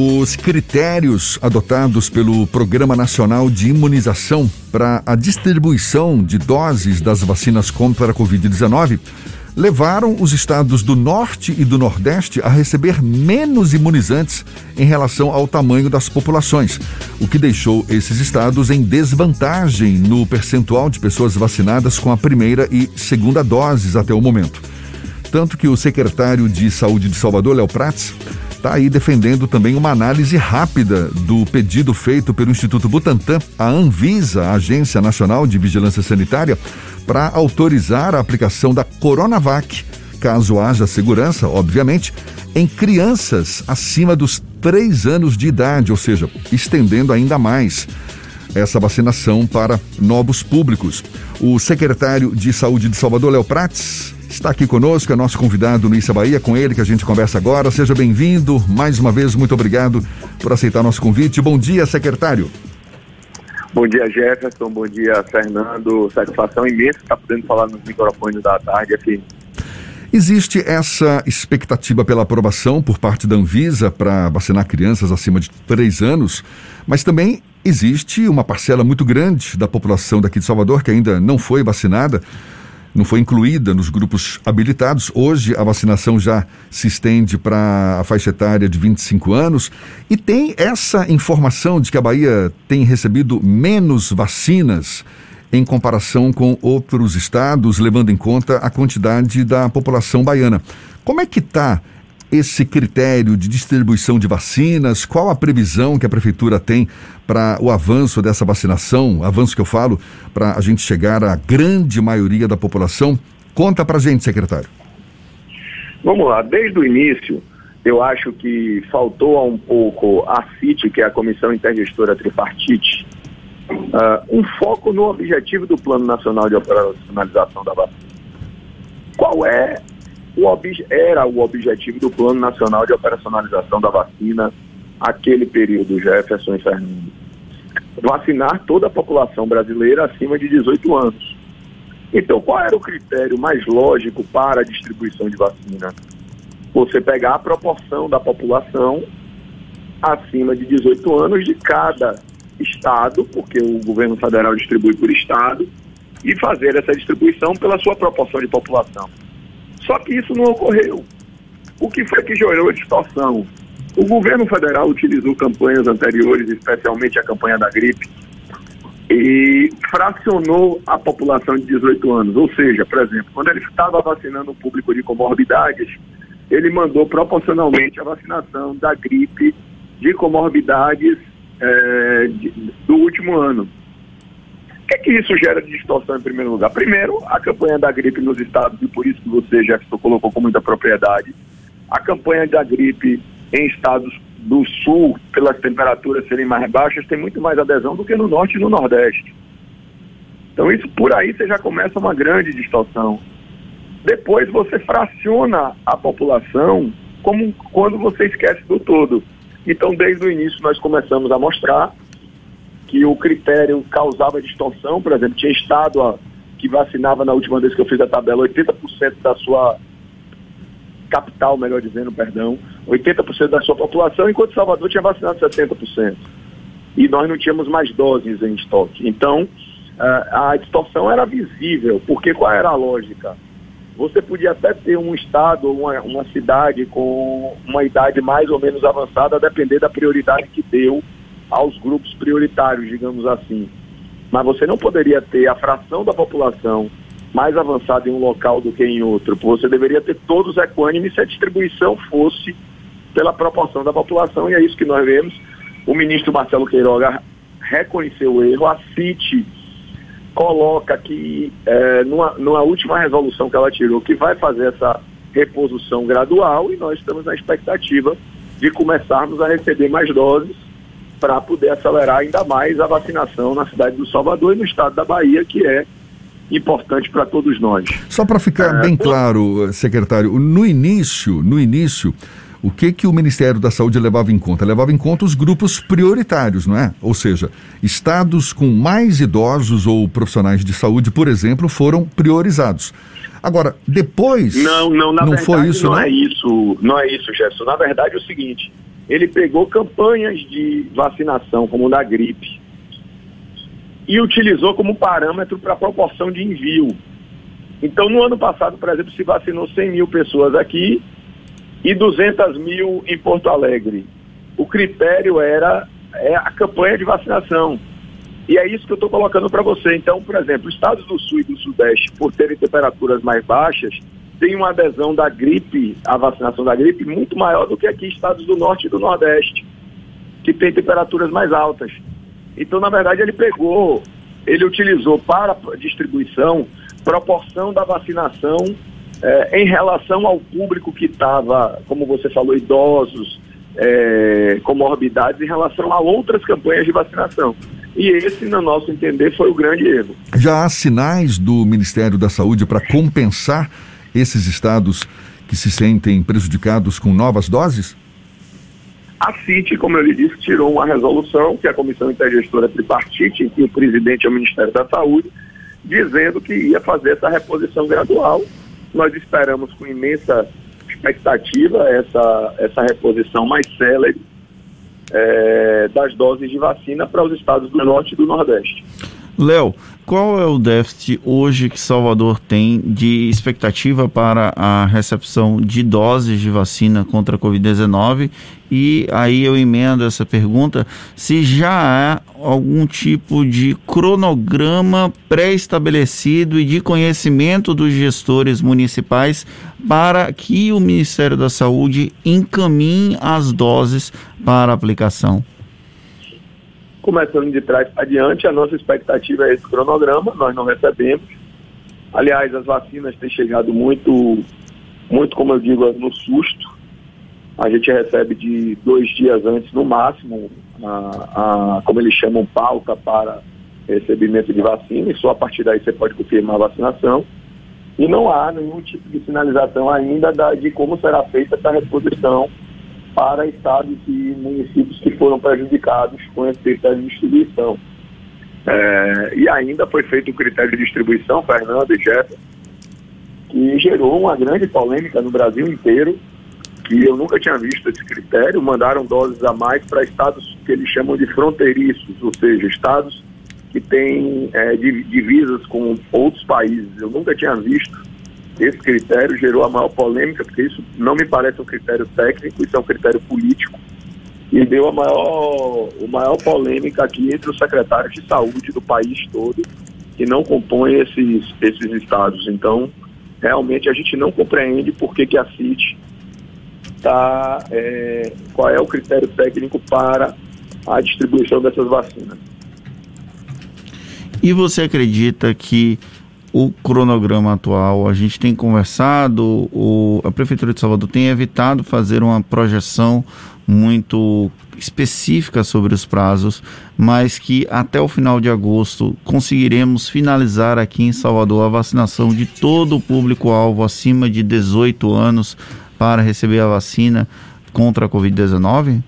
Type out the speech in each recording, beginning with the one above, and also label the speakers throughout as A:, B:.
A: Os critérios adotados pelo Programa Nacional de Imunização para a distribuição de doses das vacinas contra a Covid-19 levaram os estados do Norte e do Nordeste a receber menos imunizantes em relação ao tamanho das populações, o que deixou esses estados em desvantagem no percentual de pessoas vacinadas com a primeira e segunda doses até o momento. Tanto que o secretário de Saúde de Salvador, Léo Prats, está aí defendendo também uma análise rápida do pedido feito pelo Instituto Butantan à Anvisa, a Agência Nacional de Vigilância Sanitária, para autorizar a aplicação da Coronavac, caso haja segurança, obviamente, em crianças acima dos três anos de idade, ou seja, estendendo ainda mais essa vacinação para novos públicos. O secretário de Saúde de Salvador, Léo Prates, está aqui conosco, é nosso convidado no Issa Bahia, com ele que a gente conversa agora. Seja bem-vindo. Mais uma vez, muito obrigado por aceitar nosso convite. Bom dia, secretário.
B: Bom dia, Jefferson. Bom dia, Fernando. Satisfação imensa estar podendo falar nos microfones da tarde aqui.
A: Existe essa expectativa pela aprovação por parte da Anvisa para vacinar crianças acima de 3 anos, mas também existe uma parcela muito grande da população daqui de Salvador que ainda não foi vacinada não foi incluída nos grupos habilitados. Hoje a vacinação já se estende para a faixa etária de 25 anos e tem essa informação de que a Bahia tem recebido menos vacinas em comparação com outros estados, levando em conta a quantidade da população baiana. Como é que está esse critério de distribuição de vacinas? Qual a previsão que a prefeitura tem para o avanço dessa vacinação? Avanço que eu falo para a gente chegar à grande maioria da população? Conta para a gente, secretário.
B: Vamos lá, desde o início, eu acho que faltou um pouco a CIT, que é a Comissão Intergestora Tripartite, uh, um foco no objetivo do Plano Nacional de Operacionalização da Vacina. Qual é o era o objetivo do Plano Nacional de Operacionalização da Vacina, aquele período, Jefferson e Fernando. Vacinar toda a população brasileira acima de 18 anos. Então, qual era o critério mais lógico para a distribuição de vacina? Você pegar a proporção da população acima de 18 anos de cada estado, porque o governo federal distribui por estado, e fazer essa distribuição pela sua proporção de população. Só que isso não ocorreu. O que foi que gerou distorção? O governo federal utilizou campanhas anteriores, especialmente a campanha da gripe, e fracionou a população de 18 anos. Ou seja, por exemplo, quando ele estava vacinando o público de comorbidades, ele mandou proporcionalmente a vacinação da gripe de comorbidades é, de, do último ano que, é que isso gera de distorção em primeiro lugar? Primeiro, a campanha da gripe nos estados, e por isso que você, Jefferson, colocou com muita propriedade, a campanha da gripe em estados do sul, pelas temperaturas serem mais baixas, tem muito mais adesão do que no norte e no nordeste. Então isso por aí você já começa uma grande distorção. Depois você fraciona a população como quando você esquece do todo. Então desde o início nós começamos a mostrar que o critério causava distorção, por exemplo, tinha estado a, que vacinava na última vez que eu fiz a tabela 80% da sua capital, melhor dizendo, perdão, 80% da sua população, enquanto Salvador tinha vacinado 70%. E nós não tínhamos mais doses em estoque. Então, a distorção era visível, porque qual era a lógica? Você podia até ter um estado, uma, uma cidade com uma idade mais ou menos avançada, a depender da prioridade que deu aos grupos prioritários, digamos assim. Mas você não poderia ter a fração da população mais avançada em um local do que em outro. Você deveria ter todos equânimes se a distribuição fosse pela proporção da população, e é isso que nós vemos. O ministro Marcelo Queiroga reconheceu o erro, a CIT coloca que, é, numa, numa última resolução que ela tirou, que vai fazer essa reposição gradual, e nós estamos na expectativa de começarmos a receber mais doses para poder acelerar ainda mais a vacinação na cidade do Salvador e no estado da Bahia, que é importante para todos nós.
A: Só para ficar é, bem claro, secretário, no início, no início, o que que o Ministério da Saúde levava em conta? Levava em conta os grupos prioritários, não é? Ou seja, estados com mais idosos ou profissionais de saúde, por exemplo, foram priorizados. Agora, depois
B: não, não, na não verdade, foi isso, não, não é isso, não é isso, Jefferson. Na verdade é o seguinte: ele pegou campanhas de vacinação, como da gripe, e utilizou como parâmetro para a proporção de envio. Então, no ano passado, por exemplo, se vacinou 100 mil pessoas aqui e 200 mil em Porto Alegre. O critério era é a campanha de vacinação. E é isso que eu estou colocando para você. Então, por exemplo, estados do Sul e do Sudeste, por terem temperaturas mais baixas, tem uma adesão da gripe, a vacinação da gripe, muito maior do que aqui estados do Norte e do Nordeste, que tem temperaturas mais altas. Então, na verdade, ele pegou, ele utilizou para distribuição proporção da vacinação eh, em relação ao público que estava, como você falou, idosos, eh, comorbidades, em relação a outras campanhas de vacinação. E esse, no nosso entender, foi o grande erro.
A: Já há sinais do Ministério da Saúde para compensar esses estados que se sentem prejudicados com novas doses?
B: A CIT, como eu lhe disse, tirou uma resolução, que é a Comissão Intergestora Tripartite, em que o presidente é o Ministério da Saúde, dizendo que ia fazer essa reposição gradual. Nós esperamos com imensa expectativa essa, essa reposição mais célere é, das doses de vacina para os estados do Norte e do Nordeste.
C: Léo, qual é o déficit hoje que Salvador tem de expectativa para a recepção de doses de vacina contra a Covid-19? E aí eu emendo essa pergunta: se já há algum tipo de cronograma pré-estabelecido e de conhecimento dos gestores municipais para que o Ministério da Saúde encaminhe as doses para aplicação?
B: Começando de trás para diante, a nossa expectativa é esse cronograma, nós não recebemos. Aliás, as vacinas têm chegado muito, muito, como eu digo, no susto. A gente recebe de dois dias antes, no máximo, a, a, como eles chamam, pauta para recebimento de vacina, e só a partir daí você pode confirmar a vacinação. E não há nenhum tipo de sinalização ainda da, de como será feita essa reposição para estados e municípios que foram prejudicados com esse critério de distribuição. É, e ainda foi feito o critério de distribuição, Fernando e Jefferson, que gerou uma grande polêmica no Brasil inteiro, que eu nunca tinha visto esse critério, mandaram doses a mais para estados que eles chamam de fronteiriços, ou seja, estados que têm é, divisas com outros países. Eu nunca tinha visto esse critério gerou a maior polêmica, porque isso não me parece um critério técnico, isso é um critério político, e deu a maior, a maior polêmica aqui entre os secretários de saúde do país todo, que não compõem esses, esses estados. Então, realmente a gente não compreende por que, que a CIT está. É, qual é o critério técnico para a distribuição dessas vacinas.
C: E você acredita que o cronograma atual. A gente tem conversado, o, a Prefeitura de Salvador tem evitado fazer uma projeção muito específica sobre os prazos, mas que até o final de agosto conseguiremos finalizar aqui em Salvador a vacinação de todo o público-alvo acima de 18 anos para receber a vacina contra a Covid-19?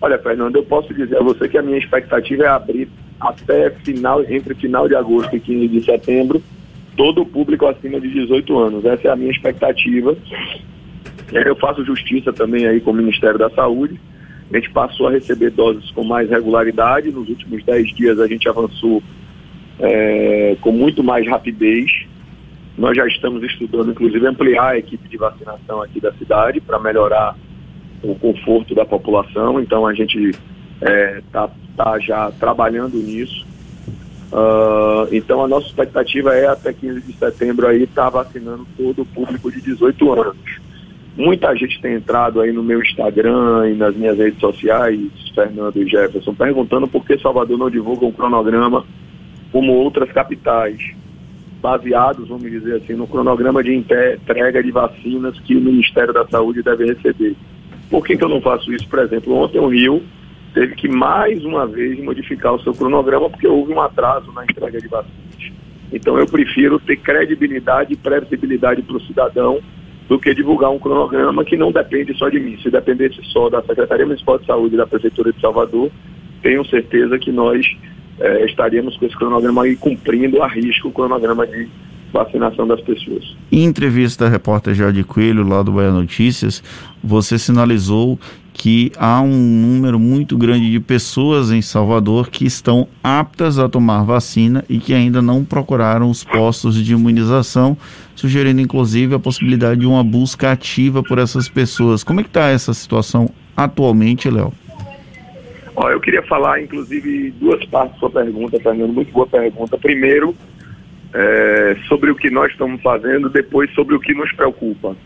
B: Olha, Fernando, eu posso dizer a você que a minha expectativa é abrir até final, entre final de agosto e 15 de setembro, todo o público acima de 18 anos. Essa é a minha expectativa. Eu faço justiça também aí com o Ministério da Saúde. A gente passou a receber doses com mais regularidade. Nos últimos 10 dias a gente avançou é, com muito mais rapidez. Nós já estamos estudando, inclusive, ampliar a equipe de vacinação aqui da cidade para melhorar o conforto da população. Então a gente está é, tá, tá já trabalhando nisso. Uh, então a nossa expectativa é até 15 de setembro aí estar tá vacinando todo o público de 18 anos. Muita gente tem entrado aí no meu Instagram e nas minhas redes sociais, Fernando e Jefferson, perguntando por que Salvador não divulga um cronograma como outras capitais, baseados, vamos dizer assim, no cronograma de entrega de vacinas que o Ministério da Saúde deve receber. Por que, que eu não faço isso? Por exemplo, ontem o Rio teve que mais uma vez modificar o seu cronograma porque houve um atraso na entrega de vacinas. Então eu prefiro ter credibilidade e previsibilidade para o cidadão do que divulgar um cronograma que não depende só de mim. Se dependesse só da Secretaria Municipal de Saúde e da Prefeitura de Salvador, tenho certeza que nós eh, estaríamos com esse cronograma aí cumprindo a risco o cronograma de vacinação das pessoas.
C: Em entrevista à repórter Jardim Coelho, lá do Bahia Notícias, você sinalizou que há um número muito grande de pessoas em Salvador que estão aptas a tomar vacina e que ainda não procuraram os postos de imunização, sugerindo inclusive a possibilidade de uma busca ativa por essas pessoas. Como é que está essa situação atualmente, Léo?
B: eu queria falar, inclusive, duas partes da sua pergunta, Fernando. Muito boa pergunta. Primeiro, é, sobre o que nós estamos fazendo, depois sobre o que nos preocupa.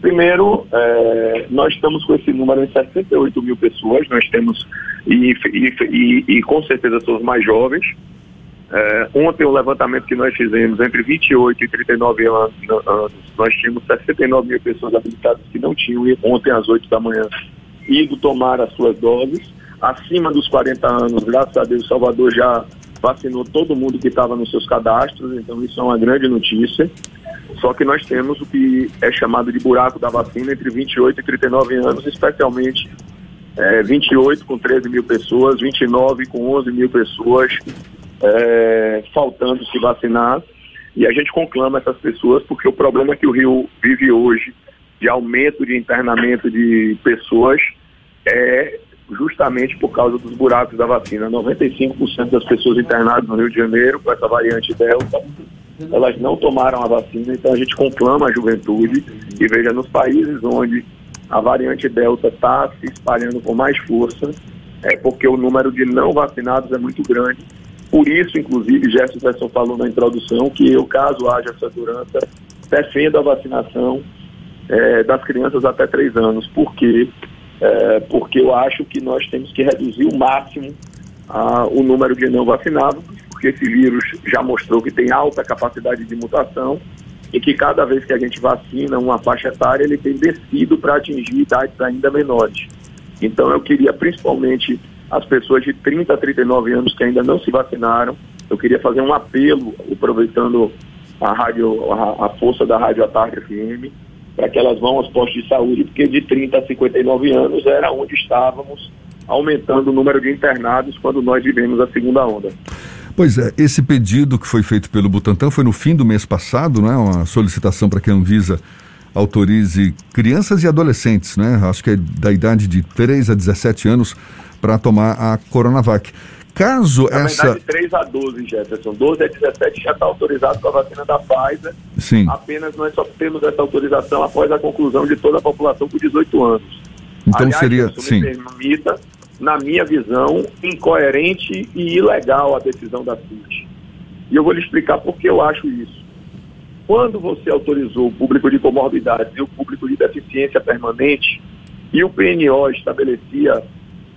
B: Primeiro, é, nós estamos com esse número de 68 mil pessoas, nós temos, e, e, e, e com certeza são os mais jovens. É, ontem, o levantamento que nós fizemos, entre 28 e 39 anos, anos, nós tínhamos 69 mil pessoas habilitadas que não tinham, ontem às 8 da manhã, ido tomar as suas doses. Acima dos 40 anos, graças a Deus, Salvador já vacinou todo mundo que estava nos seus cadastros, então isso é uma grande notícia. Só que nós temos o que é chamado de buraco da vacina entre 28 e 39 anos, especialmente é, 28 com 13 mil pessoas, 29 com 11 mil pessoas é, faltando se vacinar. E a gente conclama essas pessoas porque o problema que o Rio vive hoje de aumento de internamento de pessoas é justamente por causa dos buracos da vacina. 95% das pessoas internadas no Rio de Janeiro com essa variante Delta elas não tomaram a vacina, então a gente conclama a juventude e veja nos países onde a variante Delta está se espalhando com mais força, é porque o número de não vacinados é muito grande. Por isso, inclusive, Jefferson falou na introdução que eu, caso haja segurança, defendo a vacinação é, das crianças até 3 anos. Por quê? É, porque eu acho que nós temos que reduzir o máximo a, o número de não vacinados, porque esse vírus já mostrou que tem alta capacidade de mutação e que cada vez que a gente vacina uma faixa etária, ele tem descido para atingir idades ainda menores. Então eu queria principalmente as pessoas de 30 a 39 anos que ainda não se vacinaram, eu queria fazer um apelo, aproveitando a rádio, a, a força da Rádio à Tarde FM, para que elas vão aos postos de saúde, porque de 30 a 59 anos era onde estávamos aumentando o número de internados quando nós vivemos a segunda onda.
A: Pois é, esse pedido que foi feito pelo Butantan foi no fim do mês passado, não é? Uma solicitação para que a Anvisa autorize crianças e adolescentes, né? Acho que é da idade de 3 a 17 anos para tomar a Coronavac. Caso
B: Na
A: essa.
B: Verdade, 3 a 12, Jefferson. 12 a 17 já está autorizado com a vacina da Pfizer.
A: Sim.
B: Apenas nós só temos essa autorização após a conclusão de toda a população com 18 anos.
A: Então Aliás, seria. Sim. Me
B: permita, na minha visão, incoerente e ilegal a decisão da CIT. E eu vou lhe explicar por que eu acho isso. Quando você autorizou o público de comorbidades e o público de deficiência permanente, e o PNO estabelecia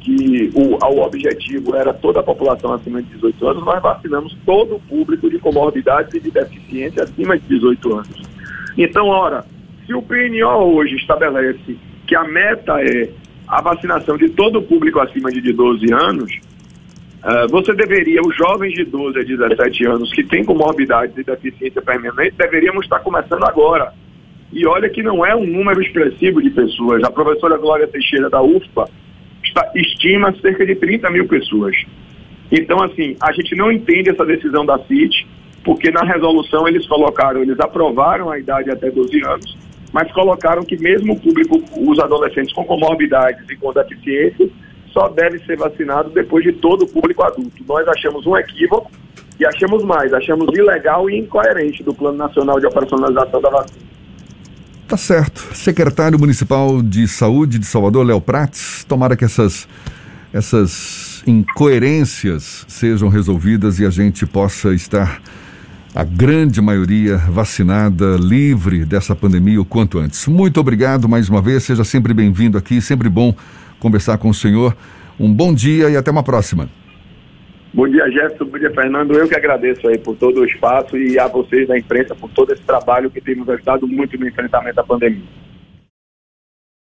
B: que o, o objetivo era toda a população acima de 18 anos, nós vacinamos todo o público de comorbidades e de deficiência acima de 18 anos. Então, ora, se o PNO hoje estabelece que a meta é a vacinação de todo o público acima de 12 anos, uh, você deveria, os jovens de 12 a 17 anos que têm comorbidades e deficiência permanente, deveríamos estar começando agora. E olha que não é um número expressivo de pessoas. A professora Glória Teixeira da UFPA estima cerca de 30 mil pessoas. Então, assim, a gente não entende essa decisão da CIT, porque na resolução eles colocaram, eles aprovaram a idade até 12 anos, mas colocaram que mesmo o público, os adolescentes com comorbidades e com deficiência, só deve ser vacinado depois de todo o público adulto. Nós achamos um equívoco e achamos mais, achamos ilegal e incoerente do Plano Nacional de Operacionalização da Vacina.
A: Tá certo. Secretário Municipal de Saúde de Salvador, Léo Prates, tomara que essas, essas incoerências sejam resolvidas e a gente possa estar a grande maioria vacinada, livre dessa pandemia o quanto antes. Muito obrigado mais uma vez, seja sempre bem-vindo aqui, sempre bom conversar com o senhor. Um bom dia e até uma próxima.
B: Bom dia, Jefferson. Bom dia, Fernando. Eu que agradeço aí por todo o espaço e a vocês da imprensa por todo esse trabalho que temos ajudado muito no enfrentamento da pandemia.